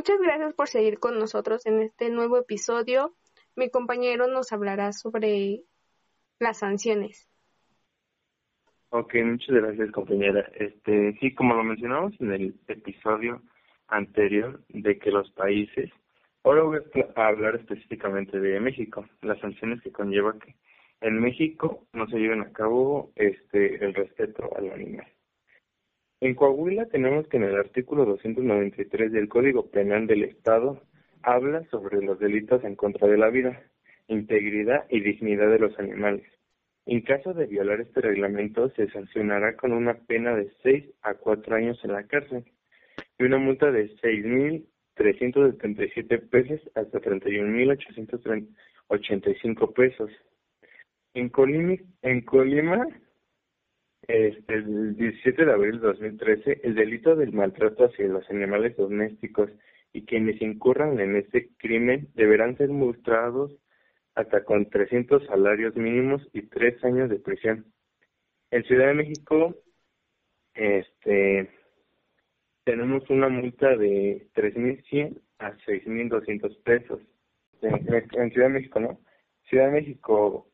Muchas gracias por seguir con nosotros en este nuevo episodio. Mi compañero nos hablará sobre las sanciones. Ok, muchas gracias compañera. Este, sí, como lo mencionamos en el episodio anterior de que los países, ahora voy a hablar específicamente de México, las sanciones que conlleva que en México no se lleven a cabo este el respeto al animal. En Coahuila tenemos que en el artículo 293 del Código Penal del Estado habla sobre los delitos en contra de la vida, integridad y dignidad de los animales. En caso de violar este reglamento, se sancionará con una pena de 6 a 4 años en la cárcel y una multa de 6.377 pesos hasta 31.885 pesos. En Colima, en Colima este, el 17 de abril de 2013, el delito del maltrato hacia los animales domésticos y quienes incurran en este crimen deberán ser multados hasta con 300 salarios mínimos y tres años de prisión. En Ciudad de México, este, tenemos una multa de 3.100 a 6.200 pesos. En Ciudad de México, ¿no? Ciudad de México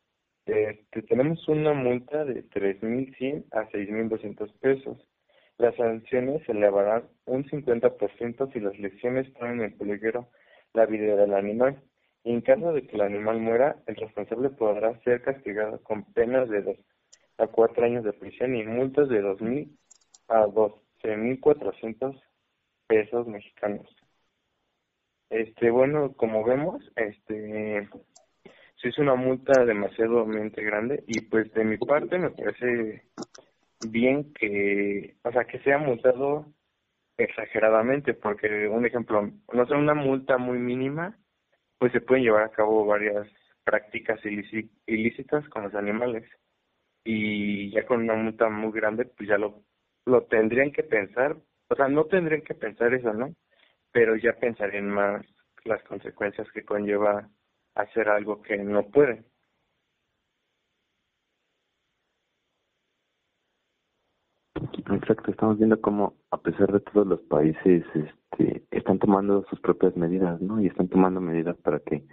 este, tenemos una multa de 3.100 a 6.200 pesos. Las sanciones se elevarán un 50% si las lesiones ponen en peligro la vida del animal. Y en caso de que el animal muera, el responsable podrá ser castigado con penas de 2 a 4 años de prisión y multas de 2.000 a 12.400 pesos mexicanos. Este, bueno, como vemos, este, sí es una multa demasiado grande y pues de mi parte me parece bien que, o sea, que sea multado exageradamente, porque un ejemplo, no sé, una multa muy mínima, pues se pueden llevar a cabo varias prácticas ilícitas con los animales y ya con una multa muy grande, pues ya lo, lo tendrían que pensar, o sea, no tendrían que pensar eso, ¿no? Pero ya pensarían más las consecuencias que conlleva hacer algo que no pueden. Exacto, estamos viendo cómo a pesar de todos los países este, están tomando sus propias medidas, ¿no? Y están tomando medidas para que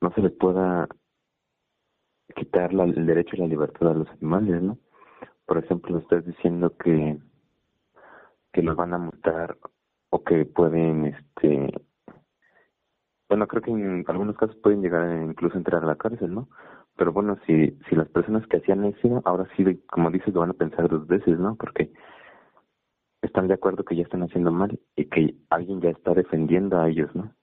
no se les pueda quitar la, el derecho a la libertad a los animales, ¿no? Por ejemplo, estás diciendo que que los van a multar o que pueden este bueno, creo que en algunos casos pueden llegar a incluso entrar a la cárcel, ¿no? Pero bueno, si, si las personas que hacían eso, ahora sí, como dices, lo van a pensar dos veces, ¿no? Porque están de acuerdo que ya están haciendo mal y que alguien ya está defendiendo a ellos, ¿no?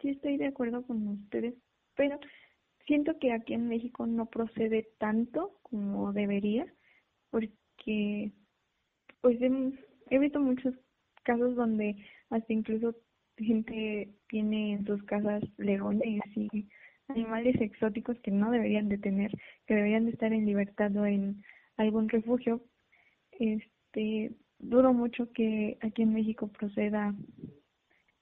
Sí, estoy de acuerdo con ustedes, pero siento que aquí en México no procede tanto como debería, porque pues he visto muchos casos donde hasta incluso gente tiene en sus casas leones y animales exóticos que no deberían de tener, que deberían de estar en libertad o en algún refugio. Este, dudo mucho que aquí en México proceda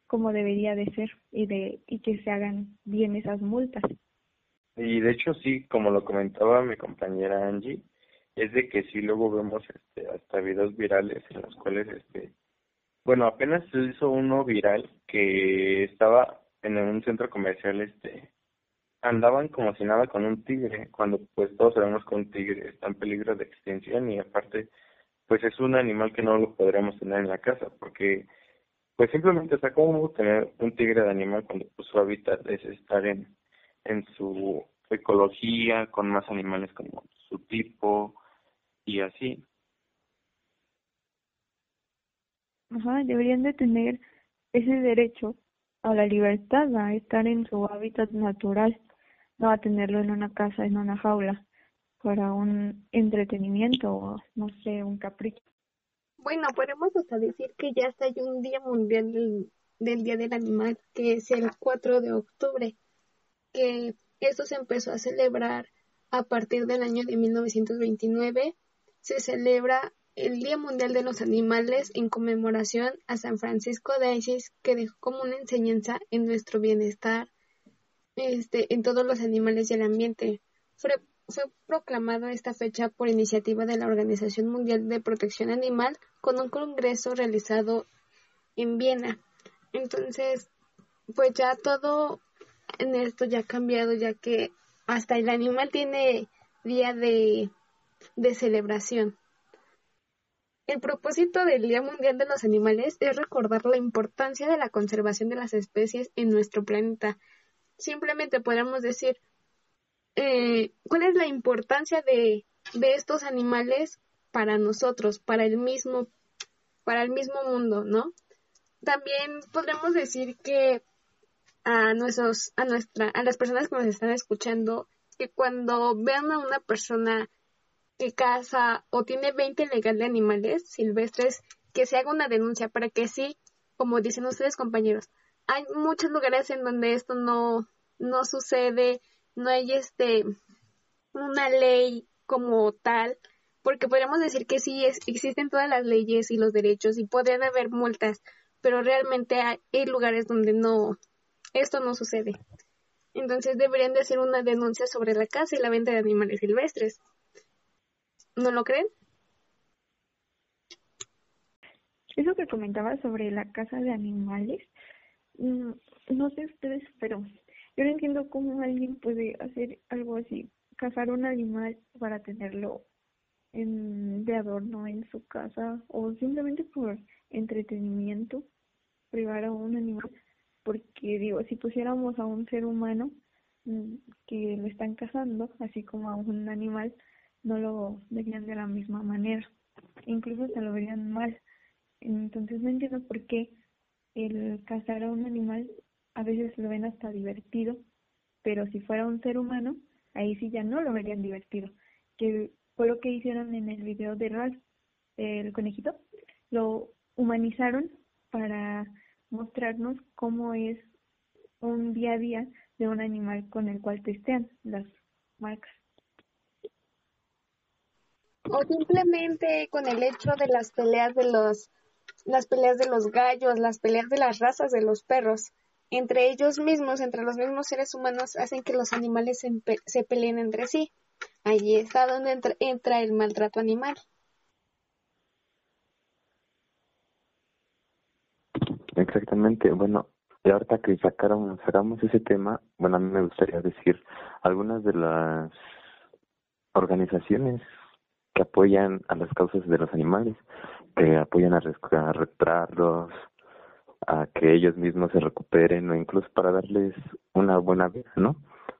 como debería de ser y de y que se hagan bien esas multas. Y de hecho sí, como lo comentaba mi compañera Angie, es de que sí luego vemos este hasta videos virales en los cuales este bueno, apenas se hizo uno viral que estaba en un centro comercial, este, andaban como si nada con un tigre, cuando pues todos sabemos que un tigre está en peligro de extinción y aparte pues es un animal que no lo podríamos tener en la casa porque pues simplemente está como tener un tigre de animal cuando pues, su hábitat es estar en, en su ecología con más animales como su tipo y así. Ajá, deberían de tener ese derecho a la libertad, a estar en su hábitat natural, no a tenerlo en una casa, en una jaula, para un entretenimiento o, no sé, un capricho. Bueno, podemos hasta decir que ya está hay un Día Mundial del, Día del Animal, que es el 4 de octubre, que esto se empezó a celebrar a partir del año de 1929. Se celebra el Día Mundial de los Animales en conmemoración a San Francisco de Asís, que dejó como una enseñanza en nuestro bienestar este, en todos los animales y el ambiente. Fue, fue proclamada esta fecha por iniciativa de la Organización Mundial de Protección Animal con un congreso realizado en Viena. Entonces, pues ya todo en esto ya ha cambiado, ya que hasta el animal tiene día de, de celebración. El propósito del Día Mundial de los Animales es recordar la importancia de la conservación de las especies en nuestro planeta. Simplemente podemos decir eh, cuál es la importancia de, de estos animales para nosotros, para el mismo, para el mismo mundo, ¿no? También podremos decir que a nuestros, a nuestra, a las personas que nos están escuchando, que cuando vean a una persona que caza o tiene 20 legal de animales silvestres, que se haga una denuncia para que sí, como dicen ustedes compañeros, hay muchos lugares en donde esto no, no sucede, no hay este una ley como tal, porque podríamos decir que sí es, existen todas las leyes y los derechos y podrían haber multas, pero realmente hay, hay lugares donde no, esto no sucede. Entonces deberían de hacer una denuncia sobre la caza y la venta de animales silvestres. ¿No lo creen? Eso que comentaba sobre la caza de animales, mm, no sé ustedes, pero yo no entiendo cómo alguien puede hacer algo así, cazar un animal para tenerlo en, de adorno en su casa o simplemente por entretenimiento, privar a un animal, porque digo, si pusiéramos a un ser humano mm, que lo están cazando, así como a un animal, no lo verían de la misma manera, incluso se lo verían mal. Entonces no entiendo por qué el cazar a un animal a veces lo ven hasta divertido, pero si fuera un ser humano, ahí sí ya no lo verían divertido. Que fue lo que hicieron en el video de Ralph, el conejito, lo humanizaron para mostrarnos cómo es un día a día de un animal con el cual testean las marcas o simplemente con el hecho de las peleas de los las peleas de los gallos, las peleas de las razas de los perros, entre ellos mismos, entre los mismos seres humanos, hacen que los animales se, peleen entre sí. Allí está donde entra, entra el maltrato animal. Exactamente, bueno, y ahorita que sacaron, sacamos ese tema, bueno, a mí me gustaría decir algunas de las organizaciones que apoyan a las causas de los animales, que apoyan a, a a que ellos mismos se recuperen o incluso para darles una buena vida, ¿no?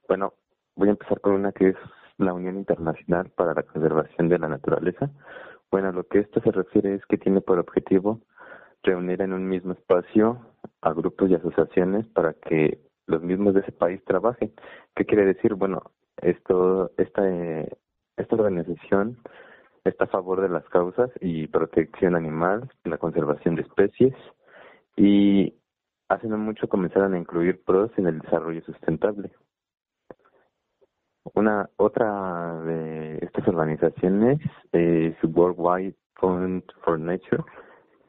Bueno, voy a empezar con una que es la Unión Internacional para la Conservación de la Naturaleza. Bueno, lo que esto se refiere es que tiene por objetivo reunir en un mismo espacio a grupos y asociaciones para que los mismos de ese país trabajen. ¿Qué quiere decir? Bueno, esto, esta, esta organización está a favor de las causas y protección animal, la conservación de especies y hace no mucho comenzaron a incluir pros en el desarrollo sustentable. Una otra de estas organizaciones es Worldwide Fund for Nature,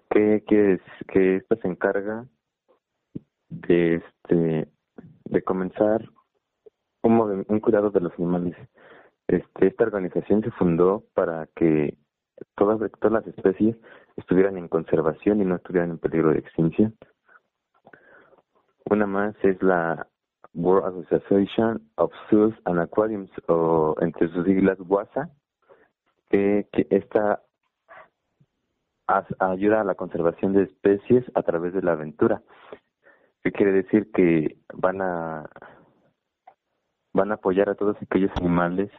que que, que esta se encarga de este de comenzar un, un cuidado de los animales este, esta organización se fundó para que todas, las especies estuvieran en conservación y no estuvieran en peligro de extinción. Una más es la World Association of Zoos and Aquariums, o entre sus siglas WASA, que, que esta ayuda a la conservación de especies a través de la aventura. ¿Qué quiere decir? Que van a van a apoyar a todos aquellos animales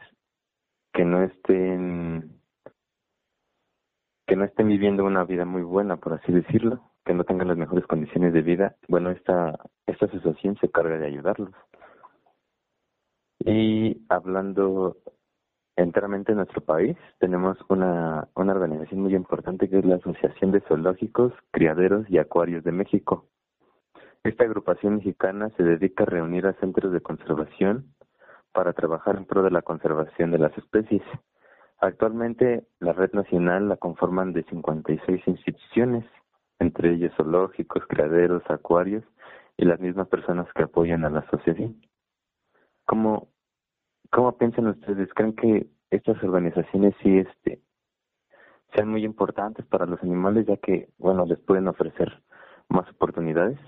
que no estén que no estén viviendo una vida muy buena, por así decirlo, que no tengan las mejores condiciones de vida, bueno, esta, esta asociación se carga de ayudarlos. Y hablando enteramente de nuestro país, tenemos una, una organización muy importante que es la Asociación de Zoológicos, Criaderos y Acuarios de México. Esta agrupación mexicana se dedica a reunir a centros de conservación, para trabajar en pro de la conservación de las especies. Actualmente la red nacional la conforman de 56 instituciones, entre ellas zoológicos, criaderos, acuarios y las mismas personas que apoyan a la asociación. ¿Cómo, cómo piensan ustedes? ¿Creen que estas organizaciones sí, este, sean muy importantes para los animales, ya que, bueno, les pueden ofrecer más oportunidades.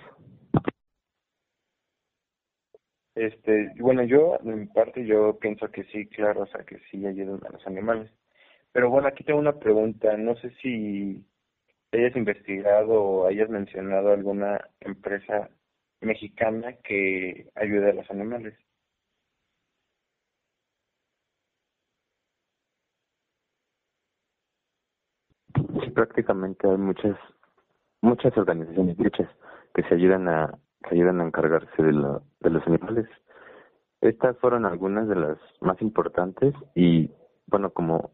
Este, bueno, yo, en mi parte, yo pienso que sí, claro, o sea, que sí ayudan a los animales. Pero bueno, aquí tengo una pregunta, no sé si hayas investigado o hayas mencionado alguna empresa mexicana que ayude a los animales. Sí, prácticamente hay muchas muchas organizaciones, muchas que se ayudan a ayudan a encargarse de, la, de los animales. Estas fueron algunas de las más importantes y bueno, como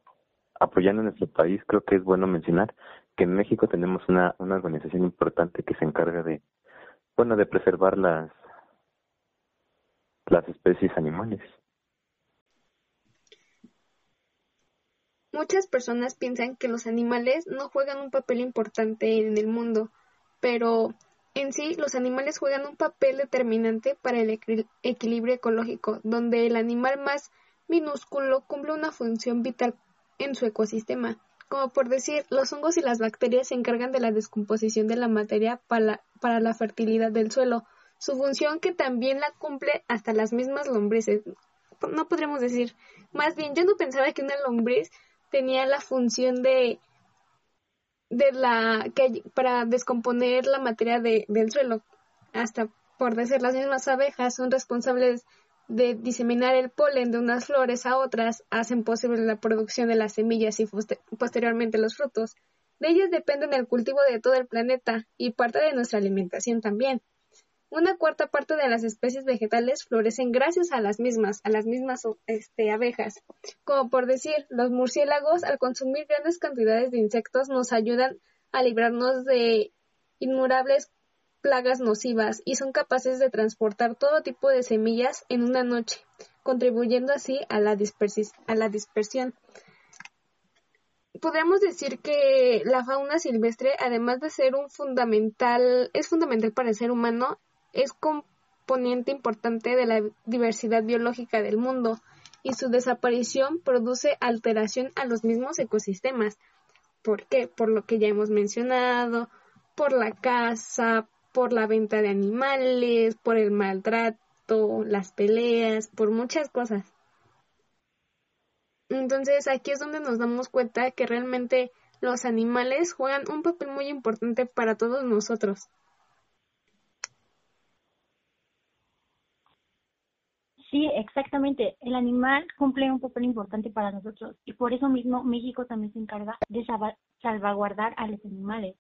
apoyando a nuestro país, creo que es bueno mencionar que en México tenemos una, una organización importante que se encarga de, bueno, de preservar las, las especies animales. Muchas personas piensan que los animales no juegan un papel importante en el mundo, pero en sí los animales juegan un papel determinante para el equilibrio ecológico, donde el animal más minúsculo cumple una función vital en su ecosistema. Como por decir, los hongos y las bacterias se encargan de la descomposición de la materia para, para la fertilidad del suelo, su función que también la cumple hasta las mismas lombrices. No podremos decir, más bien, yo no pensaba que una lombriz tenía la función de de la que para descomponer la materia de, del suelo hasta por decir las mismas abejas son responsables de diseminar el polen de unas flores a otras hacen posible la producción de las semillas y posteriormente los frutos. De ellas dependen el cultivo de todo el planeta y parte de nuestra alimentación también. Una cuarta parte de las especies vegetales florecen gracias a las mismas, a las mismas este, abejas. Como por decir, los murciélagos al consumir grandes cantidades de insectos nos ayudan a librarnos de innumerables plagas nocivas y son capaces de transportar todo tipo de semillas en una noche, contribuyendo así a la, a la dispersión. Podemos decir que la fauna silvestre, además de ser un fundamental, es fundamental para el ser humano, es componente importante de la diversidad biológica del mundo y su desaparición produce alteración a los mismos ecosistemas. ¿Por qué? Por lo que ya hemos mencionado, por la caza, por la venta de animales, por el maltrato, las peleas, por muchas cosas. Entonces aquí es donde nos damos cuenta que realmente los animales juegan un papel muy importante para todos nosotros. Sí, exactamente. El animal cumple un papel importante para nosotros y por eso mismo México también se encarga de salvaguardar a los animales.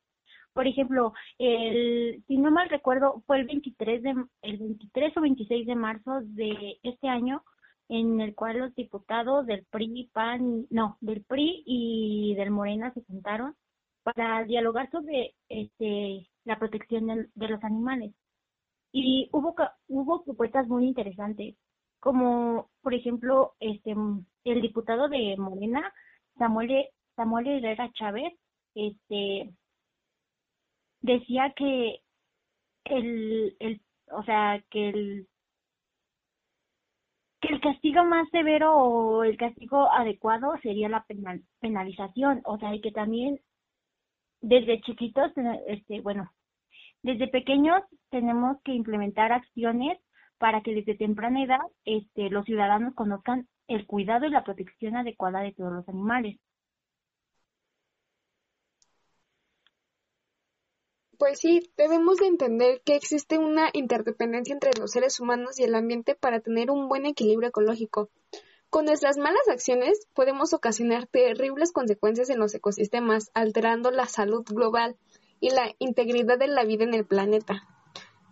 Por ejemplo, el, si no mal recuerdo, fue el 23, de, el 23 o 26 de marzo de este año en el cual los diputados del PRI, PAN, no, del PRI y del Morena se sentaron para dialogar sobre este, la protección de, de los animales. Y hubo, hubo propuestas muy interesantes, como por ejemplo este el diputado de Morena, Samuel, Samuel Herrera Chávez, este decía que el, el o sea, que el que el castigo más severo o el castigo adecuado sería la penal, penalización, o sea, y que también desde chiquitos, este, bueno, desde pequeños tenemos que implementar acciones para que desde temprana edad este, los ciudadanos conozcan el cuidado y la protección adecuada de todos los animales. Pues sí, debemos de entender que existe una interdependencia entre los seres humanos y el ambiente para tener un buen equilibrio ecológico. Con nuestras malas acciones podemos ocasionar terribles consecuencias en los ecosistemas, alterando la salud global y la integridad de la vida en el planeta.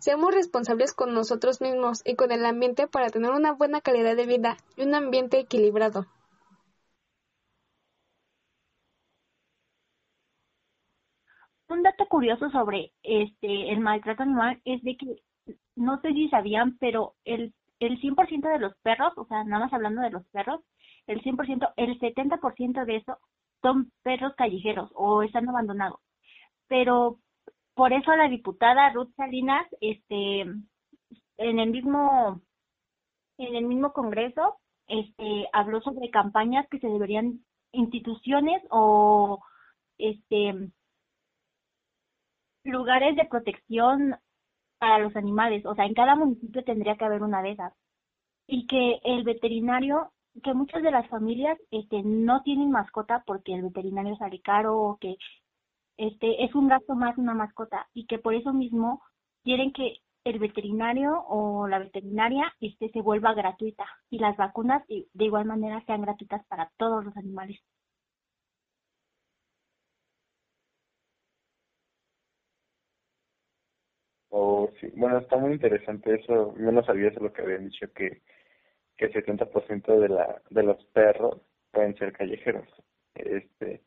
Seamos responsables con nosotros mismos y con el ambiente para tener una buena calidad de vida y un ambiente equilibrado. un dato curioso sobre este el maltrato animal es de que no sé si sabían, pero el el 100% de los perros, o sea, nada más hablando de los perros, el 100%, el 70% de eso son perros callejeros o están abandonados. Pero por eso la diputada Ruth Salinas, este, en el mismo, en el mismo congreso, este, habló sobre campañas que se deberían instituciones o este lugares de protección para los animales, o sea, en cada municipio tendría que haber una de esas. Y que el veterinario, que muchas de las familias este no tienen mascota porque el veterinario sale caro o que este es un gasto más una mascota y que por eso mismo quieren que el veterinario o la veterinaria este se vuelva gratuita y las vacunas de igual manera sean gratuitas para todos los animales. Oh, sí. Bueno, está muy interesante eso. Yo no sabía eso lo que habían dicho, que, que el 70% de, la, de los perros pueden ser callejeros. Este,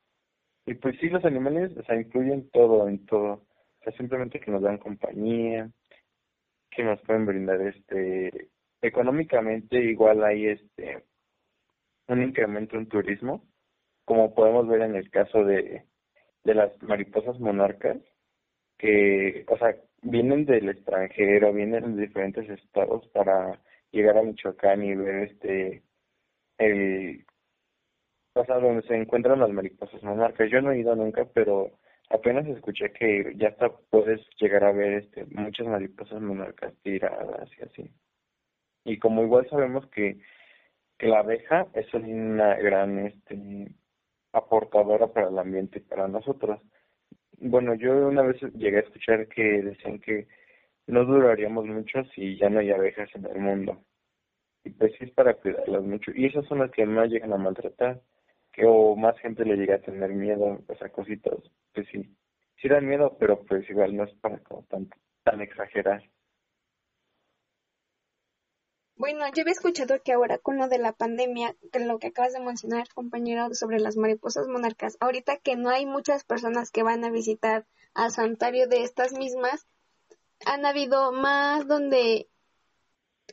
y pues sí, los animales, o sea, influyen todo, en todo. O sea, simplemente que nos dan compañía, que nos pueden brindar, este, económicamente igual hay, este, un incremento en turismo, como podemos ver en el caso de, de las mariposas monarcas, que, o sea, vienen del extranjero, vienen de diferentes estados para llegar a Michoacán y ver este el sea donde se encuentran las mariposas monarcas. Yo no he ido nunca, pero apenas escuché que ya hasta puedes llegar a ver este muchas mariposas monarcas tiradas y así. Y como igual sabemos que que la abeja es una gran este aportadora para el ambiente y para nosotros bueno, yo una vez llegué a escuchar que decían que no duraríamos mucho si ya no hay abejas en el mundo. Y pues sí es para cuidarlas mucho. Y esas son las que más llegan a maltratar. O más gente le llega a tener miedo, pues a cositas. Pues sí, sí dan miedo, pero pues igual no es para como tan, tan exagerar. Bueno, yo había escuchado que ahora con lo de la pandemia, que lo que acabas de mencionar, compañero, sobre las mariposas monarcas, ahorita que no hay muchas personas que van a visitar al santuario de estas mismas, han habido más donde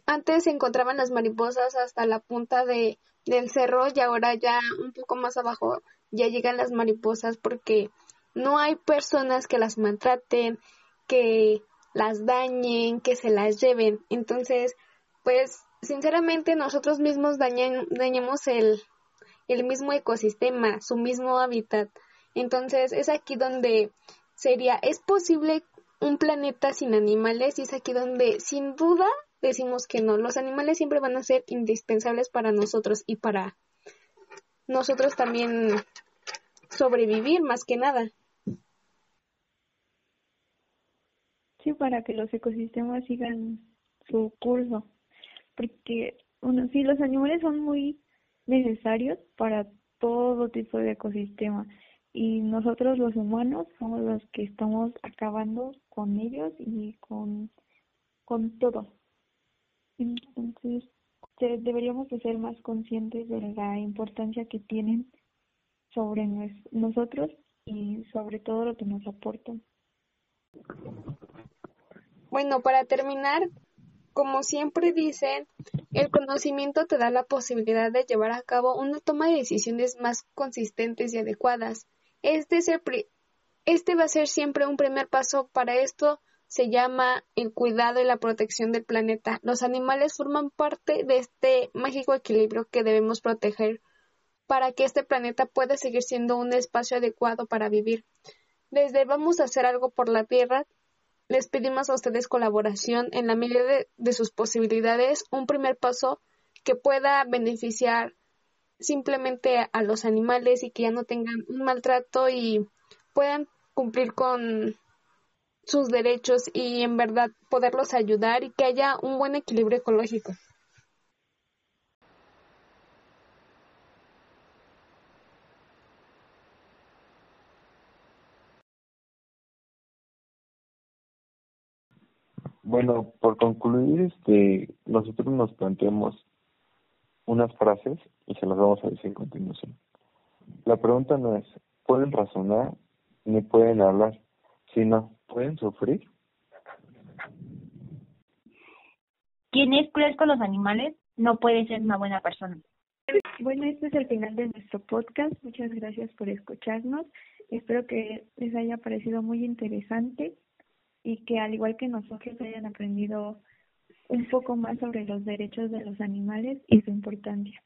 antes se encontraban las mariposas hasta la punta de, del cerro y ahora ya un poco más abajo ya llegan las mariposas porque no hay personas que las maltraten, que las dañen, que se las lleven. Entonces, pues sinceramente nosotros mismos dañamos el, el mismo ecosistema, su mismo hábitat. Entonces es aquí donde sería, ¿es posible un planeta sin animales? Y es aquí donde sin duda decimos que no. Los animales siempre van a ser indispensables para nosotros y para nosotros también sobrevivir más que nada. Sí, para que los ecosistemas sigan su curso porque, bueno, sí, los animales son muy necesarios para todo tipo de ecosistema y nosotros los humanos somos los que estamos acabando con ellos y con, con todo. Entonces, deberíamos de ser más conscientes de la importancia que tienen sobre nosotros y sobre todo lo que nos aportan. Bueno, para terminar, como siempre dicen, el conocimiento te da la posibilidad de llevar a cabo una toma de decisiones más consistentes y adecuadas. Este, es este va a ser siempre un primer paso para esto se llama el cuidado y la protección del planeta. Los animales forman parte de este mágico equilibrio que debemos proteger para que este planeta pueda seguir siendo un espacio adecuado para vivir. Desde vamos a hacer algo por la Tierra les pedimos a ustedes colaboración en la medida de, sus posibilidades, un primer paso que pueda beneficiar simplemente a los animales y que ya no tengan un maltrato y puedan cumplir con sus derechos y en verdad poderlos ayudar y que haya un buen equilibrio ecológico. Bueno, por concluir, este, nosotros nos planteamos unas frases y se las vamos a decir en continuación. La pregunta no es, ¿pueden razonar ni pueden hablar? Sino, ¿pueden sufrir? Quien es cruel con los animales no puede ser una buena persona. Bueno, este es el final de nuestro podcast. Muchas gracias por escucharnos. Espero que les haya parecido muy interesante y que al igual que nosotros hayan aprendido un poco más sobre los derechos de los animales y su importancia.